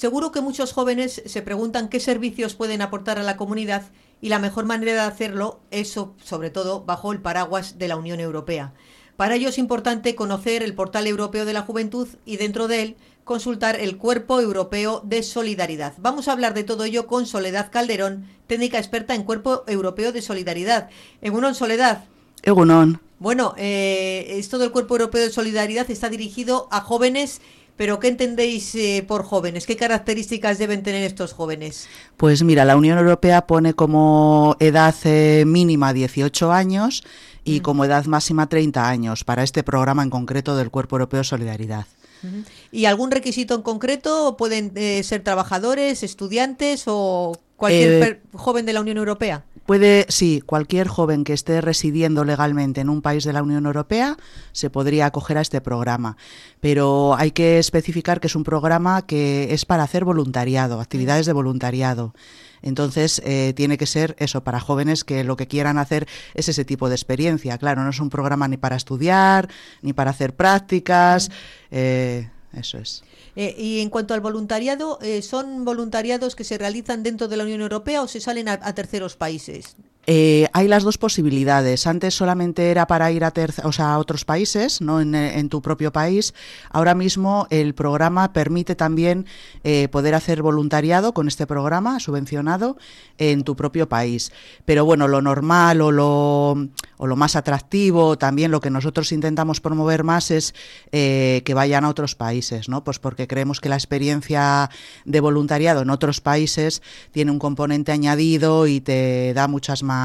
Seguro que muchos jóvenes se preguntan qué servicios pueden aportar a la comunidad y la mejor manera de hacerlo es, sobre todo, bajo el paraguas de la Unión Europea. Para ello es importante conocer el portal europeo de la juventud y dentro de él consultar el Cuerpo Europeo de Solidaridad. Vamos a hablar de todo ello con Soledad Calderón, técnica experta en Cuerpo Europeo de Solidaridad. Egunon, Soledad. Egunon. Bueno, eh, esto del Cuerpo Europeo de Solidaridad está dirigido a jóvenes pero ¿qué entendéis eh, por jóvenes? ¿Qué características deben tener estos jóvenes? Pues mira, la Unión Europea pone como edad eh, mínima 18 años y como edad máxima 30 años para este programa en concreto del Cuerpo Europeo de Solidaridad. ¿Y algún requisito en concreto? ¿Pueden eh, ser trabajadores, estudiantes o cualquier joven de la Unión Europea? Puede, sí, cualquier joven que esté residiendo legalmente en un país de la Unión Europea se podría acoger a este programa, pero hay que especificar que es un programa que es para hacer voluntariado, actividades de voluntariado. Entonces, eh, tiene que ser eso para jóvenes que lo que quieran hacer es ese tipo de experiencia. Claro, no es un programa ni para estudiar, ni para hacer prácticas. Eh, eso es. Eh, y en cuanto al voluntariado, eh, ¿son voluntariados que se realizan dentro de la Unión Europea o se salen a, terceros países? Eh, hay las dos posibilidades. Antes solamente era para ir a, o sea, a otros países, no en, tu propio país. Ahora mismo el programa permite también poder hacer voluntariado con este programa subvencionado en tu propio país. Pero bueno, lo normal o lo, o lo más atractivo, también lo que nosotros intentamos promover más es que vayan a otros países, ¿no? Pues porque creemos que la experiencia de voluntariado en otros países tiene un componente añadido y te da muchas más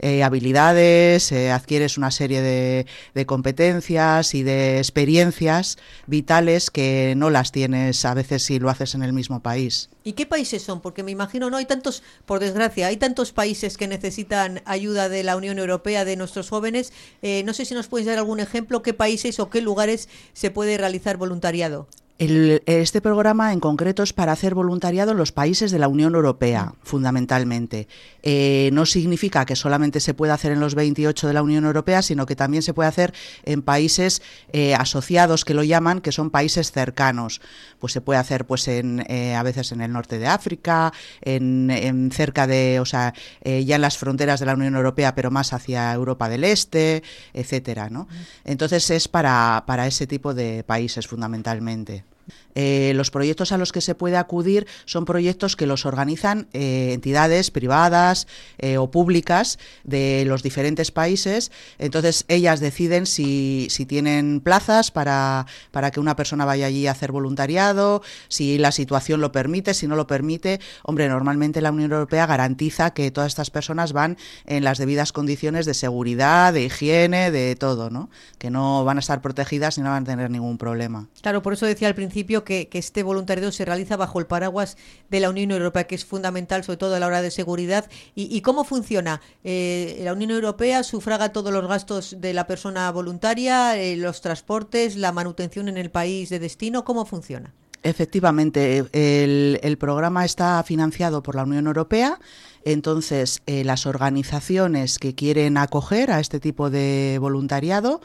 eh, habilidades, eh, adquieres una serie de, competencias y de experiencias vitales que no las tienes a veces si lo haces en el mismo país. ¿Y qué países son? Porque me imagino, no hay tantos, por desgracia, hay tantos países que necesitan ayuda de la Unión Europea, de nuestros jóvenes. Eh, no sé si nos puedes dar algún ejemplo, qué países o qué lugares se puede realizar voluntariado este programa en concreto es para hacer voluntariado en los países de la Unión Europea, fundamentalmente. Eh, no significa que solamente se pueda hacer en los 28 de la Unión Europea, sino que también se puede hacer en países eh, asociados, que lo llaman, que son países cercanos. Pues se puede hacer pues en, eh, a veces en el norte de África, en, cerca de, o sea, ya en las fronteras de la Unión Europea, pero más hacia Europa del Este, etcétera, ¿no? Entonces es para, para ese tipo de países fundamentalmente. Eh, los proyectos a los que se puede acudir son proyectos que los organizan eh, entidades privadas eh, o públicas de los diferentes países. Entonces ellas deciden si, si tienen plazas para, para, que una persona vaya allí a hacer voluntariado, si la situación lo permite, si no lo permite. Hombre, normalmente la Unión Europea garantiza que todas estas personas van en las debidas condiciones de seguridad, de higiene, de todo, ¿no? Que no van a estar protegidas y no van a tener ningún problema. Claro, por eso decía al principio que, este voluntariado se realiza bajo el paraguas de la Unión Europea, que es fundamental, sobre todo a la hora de seguridad. ¿Y, cómo funciona? Eh, ¿La Unión Europea sufraga todos los gastos de la persona voluntaria, eh, los transportes, la manutención en el país de destino? ¿Cómo funciona? Efectivamente, el, programa está financiado por la Unión Europea, entonces eh, las organizaciones que quieren acoger a este tipo de voluntariado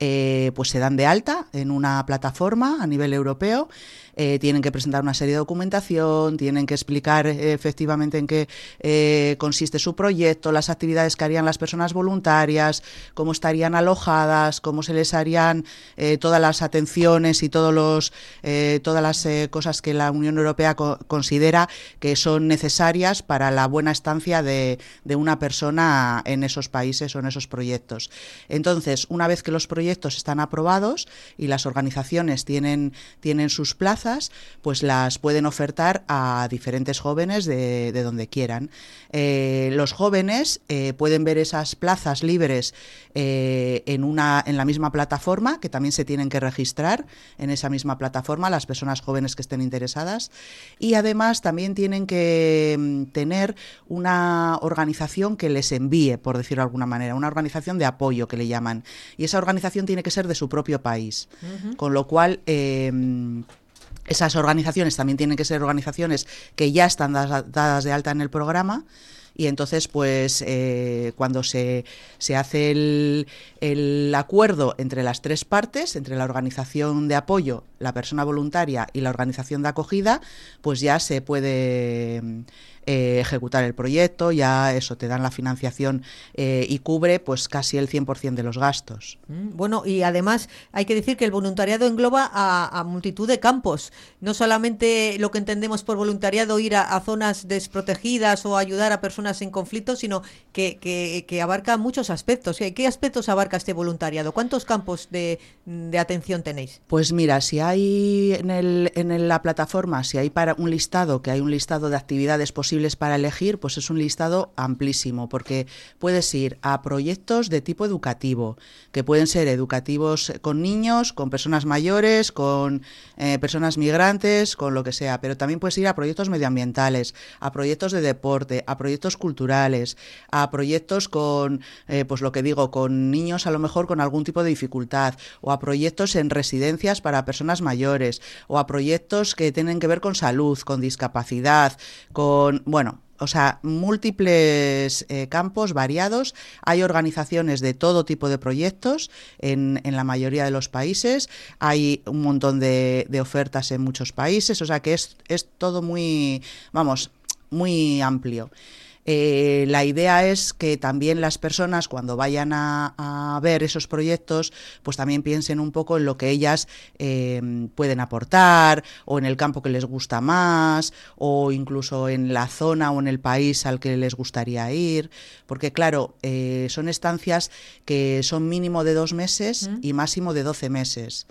eh, pues se dan de alta en una plataforma a nivel europeo eh, tienen que presentar una serie de documentación, tienen que explicar eh, efectivamente en qué eh, consiste su proyecto, las actividades que harían las personas voluntarias, cómo estarían alojadas, cómo se les harían todas las atenciones y todos los, todas las cosas que la Unión Europea considera que son necesarias para la buena estancia de, de una persona en esos países o en esos proyectos. Entonces, una vez que los proyectos están aprobados y las organizaciones tienen, tienen sus plazas, pues las pueden ofertar a diferentes jóvenes de, donde quieran. Eh, los jóvenes eh, pueden ver esas plazas libres eh, en, una, en la misma plataforma, que también se tienen que registrar en esa misma plataforma, las personas jóvenes que estén interesadas, y además también tienen que mm, tener una organización que les envíe, por decirlo de alguna manera, una organización de apoyo que le llaman, y esa organización tiene que ser de su propio país, con lo cual esas organizaciones también tienen que ser organizaciones que ya están dadas de alta en el programa y entonces pues eh, cuando se, se hace el, el, acuerdo entre las tres partes, entre la organización de apoyo, la persona voluntaria y la organización de acogida, pues ya se puede eh, ejecutar el proyecto, ya eso te dan la financiación eh, y cubre pues casi el 100% de los gastos. Mm, bueno, y además hay que decir que el voluntariado engloba a, multitud de campos, no solamente lo que entendemos por voluntariado ir a, zonas desprotegidas o ayudar a personas en conflicto, sino que, que, abarca muchos aspectos. ¿Qué aspectos abarca este voluntariado? ¿Cuántos campos de, de atención tenéis? Pues mira, si hay en, el, en la plataforma, si hay para un listado, que hay un listado de actividades posibles, para elegir, pues es un listado amplísimo, porque puedes ir a proyectos de tipo educativo, que pueden ser educativos con niños, con personas mayores, con eh, personas migrantes, con lo que sea, pero también puedes ir a proyectos medioambientales, a proyectos de deporte, a proyectos culturales, a proyectos con, eh, pues lo que digo, con niños a lo mejor con algún tipo de dificultad, o a proyectos en residencias para personas mayores, o a proyectos que tienen que ver con salud, con discapacidad, con bueno, o sea, múltiples eh, campos variados. Hay organizaciones de todo tipo de proyectos en, en la mayoría de los países. Hay un montón de, de, ofertas en muchos países. O sea que es, es todo muy, vamos, muy amplio. Eh, la idea es que también las personas cuando vayan a, ver esos proyectos, pues también piensen un poco en lo que ellas eh, pueden aportar o en el campo que les gusta más o incluso en la zona o en el país al que les gustaría ir, porque claro, eh, son estancias que son mínimo de dos meses y máximo de doce meses.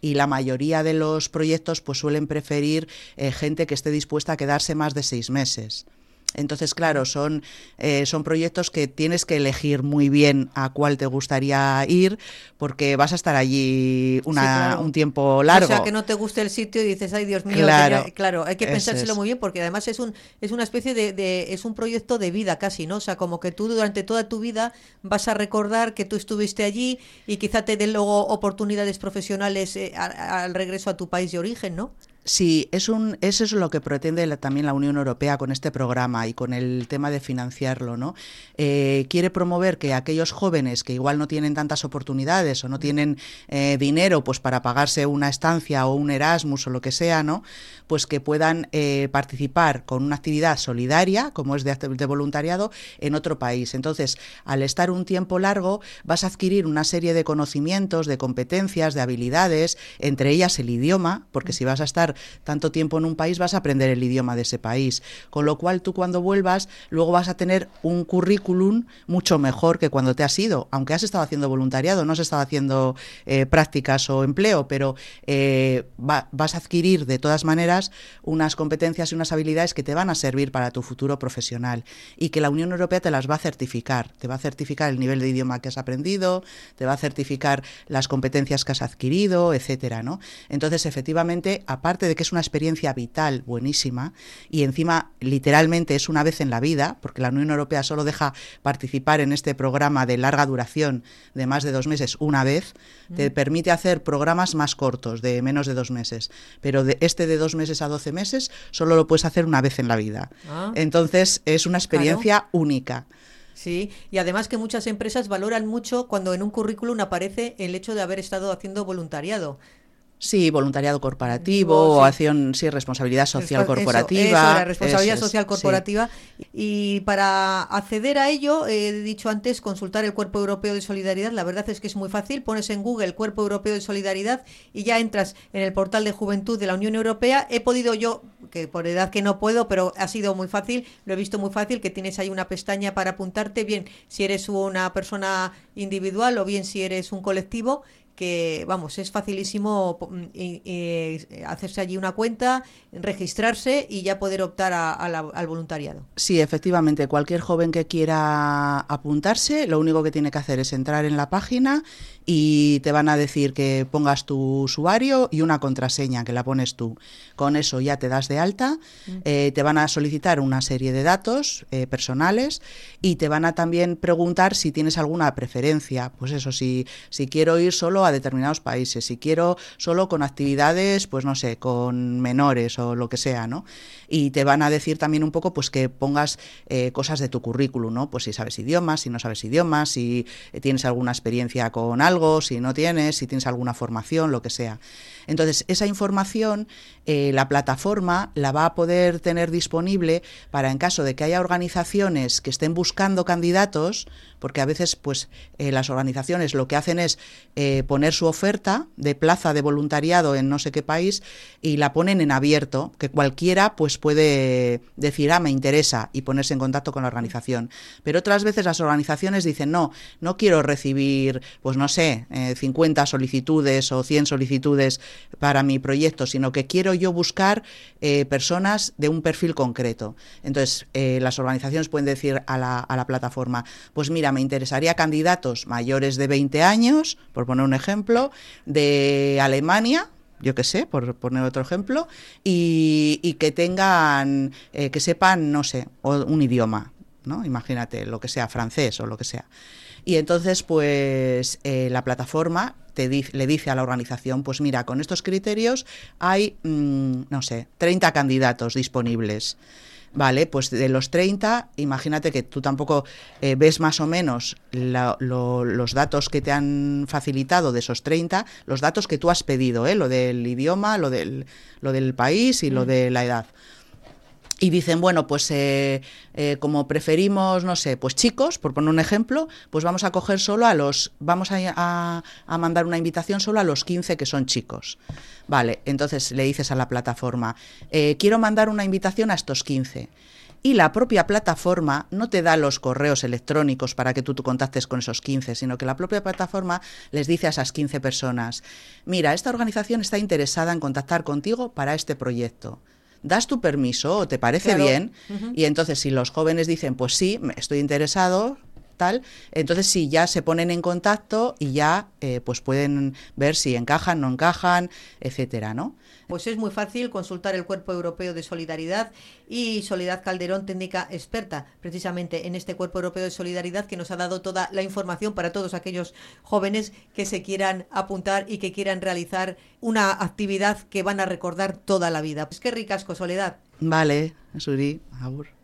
Y la mayoría de los proyectos pues suelen preferir gente que esté dispuesta a quedarse más de seis meses. Entonces, claro, son, eh, son proyectos que tienes que elegir muy bien a cuál te gustaría ir, porque vas a estar allí una, un tiempo largo. O sea, que no te guste el sitio y dices, ay, Dios mío, claro, claro hay que pensárselo muy bien, porque además es, un, es una especie de, es un proyecto de vida casi, ¿no? O sea, como que tú durante toda tu vida vas a recordar que tú estuviste allí y quizá te den luego oportunidades profesionales eh, al regreso a tu país de origen, ¿no? Sí, es un, eso es lo que pretende también la Unión Europea con este programa y con el tema de financiarlo. ¿no? Eh, quiere promover que aquellos jóvenes que igual no tienen tantas oportunidades o no tienen eh, dinero pues para pagarse una estancia o un Erasmus o lo que sea, ¿no? pues que puedan eh, participar con una actividad solidaria, como es de, de voluntariado, en otro país. Entonces, al estar un tiempo largo, vas a adquirir una serie de conocimientos, de competencias, de habilidades, entre ellas el idioma, porque si vas a estar tanto tiempo en un país vas a aprender el idioma de ese país. Con lo cual tú cuando vuelvas luego vas a tener un currículum mucho mejor que cuando te has ido, aunque has estado haciendo voluntariado, no has estado haciendo eh, prácticas o empleo, pero eh, vas a adquirir de todas maneras unas competencias y unas habilidades que te van a servir para tu futuro profesional y que la Unión Europea te las va a certificar. Te va a certificar el nivel de idioma que has aprendido, te va a certificar las competencias que has adquirido, etcétera, ¿no? Entonces, efectivamente, aparte de que es una experiencia vital buenísima y encima literalmente es una vez en la vida, porque la Unión Europea solo deja participar en este programa de larga duración de más de dos meses una vez, te mm. permite hacer programas más cortos, de menos de dos meses, pero de este de dos meses a doce meses solo lo puedes hacer una vez en la vida. Ah. Entonces es una experiencia única. Sí, y además que muchas empresas valoran mucho cuando en un currículum aparece el hecho de haber estado haciendo voluntariado. Sí, voluntariado corporativo o acción, sí, responsabilidad social corporativa. Eso, responsabilidad social corporativa. Y para acceder a ello, he dicho antes, consultar el Cuerpo Europeo de Solidaridad. La verdad es que es muy fácil. Pones en Google Cuerpo Europeo de Solidaridad y ya entras en el portal de juventud de la Unión Europea. He podido yo, que por edad que no puedo, pero ha sido muy fácil, lo he visto muy fácil, que tienes ahí una pestaña para apuntarte, bien si eres una persona individual o bien si eres un colectivo que vamos, es facilísimo mm, hacerse allí una cuenta, registrarse y ya poder optar al voluntariado. Sí, efectivamente, cualquier joven que quiera apuntarse, lo único que tiene que hacer es entrar en la página y te van a decir que pongas tu usuario y una contraseña que la pones tú. Con eso ya te das de alta, mm. eh, te van a solicitar una serie de datos eh, personales y te van a también preguntar si tienes alguna preferencia. Pues eso, si, si quiero ir solo a determinados países, si quiero solo con actividades, pues no sé, con menores o lo que sea, ¿no? Y te van a decir también un poco, pues que pongas eh, cosas de tu currículum, ¿no? Pues si sabes idiomas, si no sabes idiomas, si tienes alguna experiencia con algo, si no tienes, si tienes alguna formación, lo que sea. Entonces, esa información, eh, la plataforma la va a poder tener disponible para en caso de que haya organizaciones que estén buscando candidatos, porque a veces pues eh, las organizaciones lo que hacen es eh, poner su oferta de plaza de voluntariado en no sé qué país y la ponen en abierto, que cualquiera pues puede decir, ah, me interesa y ponerse en contacto con la organización. Pero otras veces las organizaciones dicen, no, no quiero recibir, pues no sé, 50 solicitudes o 100 solicitudes para mi proyecto, sino que quiero yo buscar eh, personas de un perfil concreto. Entonces, eh, las organizaciones pueden decir a la, a la plataforma, pues mira, me interesaría candidatos mayores de 20 años, por poner un ejemplo, de Alemania, yo qué sé, por poner otro ejemplo, y, que tengan, eh, que sepan, no sé, un idioma, ¿no? Imagínate, lo que sea, francés o lo que sea. Y entonces, pues la plataforma te le dice a la organización, pues mira, con estos criterios hay, mm, no sé, 30 candidatos disponibles. Vale, pues de los 30, imagínate que tú tampoco eh, ves más o menos los datos que te han facilitado de esos 30, los datos que tú has pedido, ¿eh? lo del idioma, lo del, lo del país y lo mm. de la edad y dicen, bueno, pues eh, eh, como preferimos, no sé, pues chicos, por poner un ejemplo, pues vamos a coger solo a los, vamos a, mandar una invitación solo a los 15 que son chicos. Vale, entonces le dices a la plataforma, eh, quiero mandar una invitación a estos 15 y la propia plataforma no te da los correos electrónicos para que tú, tú, contactes con esos 15, sino que la propia plataforma les dice a esas 15 personas, mira, esta organización está interesada en contactar contigo para este proyecto das tu permiso o te parece bien. Y entonces si los jóvenes dicen, pues sí, estoy interesado, tal, entonces sí, ya se ponen en contacto y ya eh, pues pueden ver si encajan, no encajan, etcétera, ¿no? Pues es muy fácil consultar el Cuerpo Europeo de Solidaridad y Soledad Calderón, técnica experta precisamente en este Cuerpo Europeo de Solidaridad que nos ha dado toda la información para todos aquellos jóvenes que se quieran apuntar y que quieran realizar una actividad que van a recordar toda la vida. Pues qué ricasco, Soledad. Vale, Suri, abur.